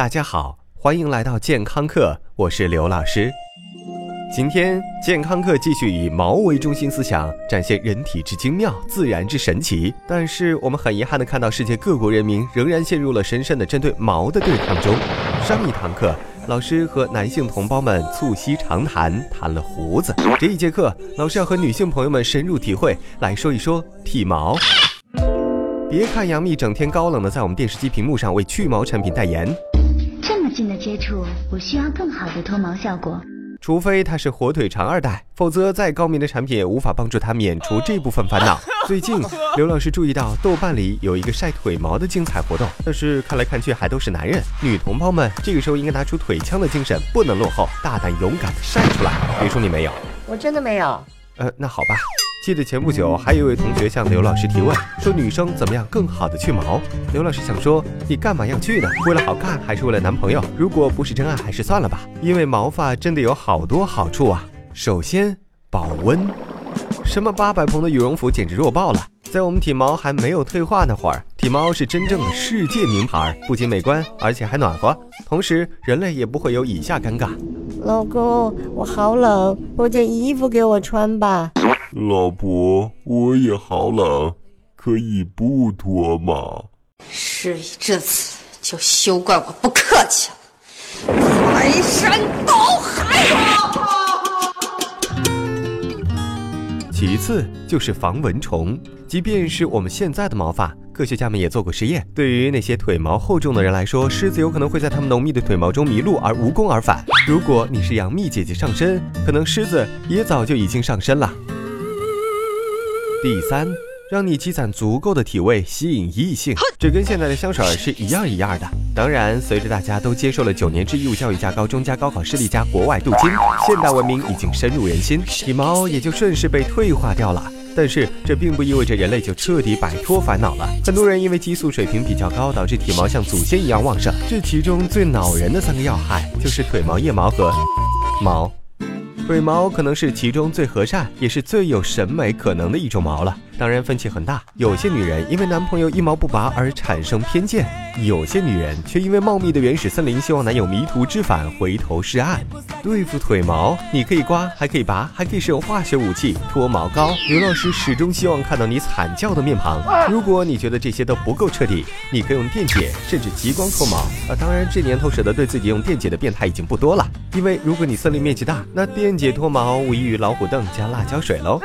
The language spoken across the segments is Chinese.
大家好，欢迎来到健康课，我是刘老师。今天健康课继续以毛为中心思想，展现人体之精妙、自然之神奇。但是我们很遗憾的看到，世界各国人民仍然陷入了深深的针对毛的对抗中。上一堂课，老师和男性同胞们促膝长谈，谈了胡子。这一节课，老师要和女性朋友们深入体会，来说一说体毛。别看杨幂整天高冷的在我们电视机屏幕上为去毛产品代言。近的接触，我需要更好的脱毛效果。除非他是火腿肠二代，否则再高明的产品也无法帮助他免除这部分烦恼。最近，刘老师注意到豆瓣里有一个晒腿毛的精彩活动，但是看来看去还都是男人。女同胞们，这个时候应该拿出腿枪的精神，不能落后，大胆勇敢的晒出来。别说你没有，我真的没有。呃，那好吧。记得前不久，还有一位同学向刘老师提问，说女生怎么样更好的去毛？刘老师想说，你干嘛要去呢？为了好看，还是为了男朋友？如果不是真爱，还是算了吧。因为毛发真的有好多好处啊。首先，保温。什么八百蓬的羽绒服简直弱爆了。在我们体毛还没有退化那会儿，体毛是真正的世界名牌，不仅美观，而且还暖和。同时，人类也不会有以下尴尬。老公，我好冷，脱件衣服给我穿吧。老婆，我也好冷，可以不脱吗？事已至此，就休怪我不客气了。排山倒海啊！其次就是防蚊虫，即便是我们现在的毛发，科学家们也做过实验。对于那些腿毛厚重的人来说，狮子有可能会在他们浓密的腿毛中迷路而无功而返。如果你是杨幂姐姐上身，可能狮子也早就已经上身了。第三，让你积攒足够的体味吸引异性，这跟现在的香水是一样一样的。当然，随着大家都接受了九年制义务教育加高中加高考失利加国外镀金，现代文明已经深入人心，体毛也就顺势被退化掉了。但是这并不意味着人类就彻底摆脱烦恼了。很多人因为激素水平比较高，导致体毛像祖先一样旺盛。这其中最恼人的三个要害就是腿毛、腋毛和毛。腿毛可能是其中最和善，也是最有审美可能的一种毛了。当然分歧很大，有些女人因为男朋友一毛不拔而产生偏见，有些女人却因为茂密的原始森林，希望男友迷途知返，回头是岸。对付腿毛，你可以刮，还可以拔，还可以使用化学武器脱毛膏。刘老师始终希望看到你惨叫的面庞。如果你觉得这些都不够彻底，你可以用电解，甚至激光脱毛。啊，当然这年头舍得对自己用电解的变态已经不多了，因为如果你森林面积大，那电解脱毛无异于老虎凳加辣椒水喽。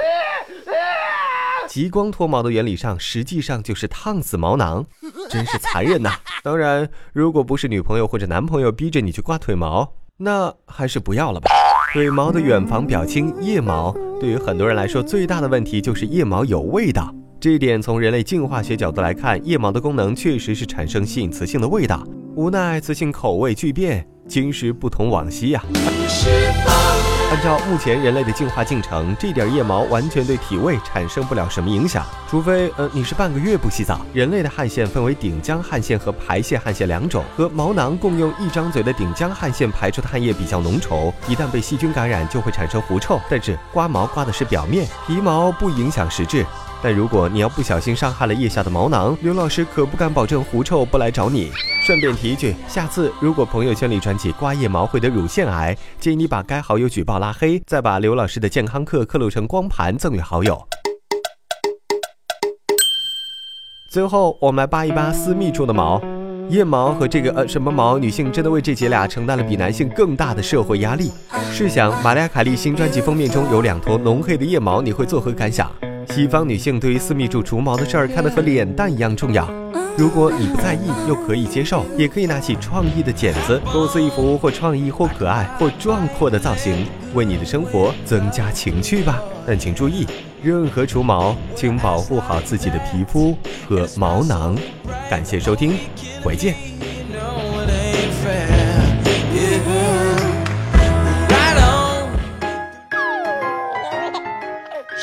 极光脱毛的原理上，实际上就是烫死毛囊，真是残忍呐！当然，如果不是女朋友或者男朋友逼着你去刮腿毛，那还是不要了吧。腿毛的远房表亲腋毛，对于很多人来说，最大的问题就是腋毛有味道。这一点从人类进化学角度来看，腋毛的功能确实是产生吸引雌性的味道。无奈雌性口味巨变，今时不同往昔呀。按照目前人类的进化进程，这点腋毛完全对体味产生不了什么影响，除非呃你是半个月不洗澡。人类的汗腺分为顶浆汗腺和排泄汗腺两种，和毛囊共用一张嘴的顶浆汗腺排出的汗液比较浓稠，一旦被细菌感染就会产生狐臭。但是刮毛刮的是表面皮毛，不影响实质。但如果你要不小心伤害了腋下的毛囊，刘老师可不敢保证狐臭不来找你。顺便提一句，下次如果朋友圈里传起刮腋毛会得乳腺癌，建议你把该好友举报拉黑，再把刘老师的健康课刻录成光盘赠与好友。最后，我们来扒一扒私密处的毛，腋毛和这个呃什么毛，女性真的为这姐俩承担了比男性更大的社会压力。试想，玛丽亚·凯莉新专辑封面中有两坨浓黑的腋毛，你会作何感想？西方女性对于私密处除毛的事儿看得和脸蛋一样重要。如果你不在意又可以接受，也可以拿起创意的剪子，构思一幅或创意或可爱或壮阔的造型，为你的生活增加情趣吧。但请注意，任何除毛，请保护好自己的皮肤和毛囊。感谢收听，回见。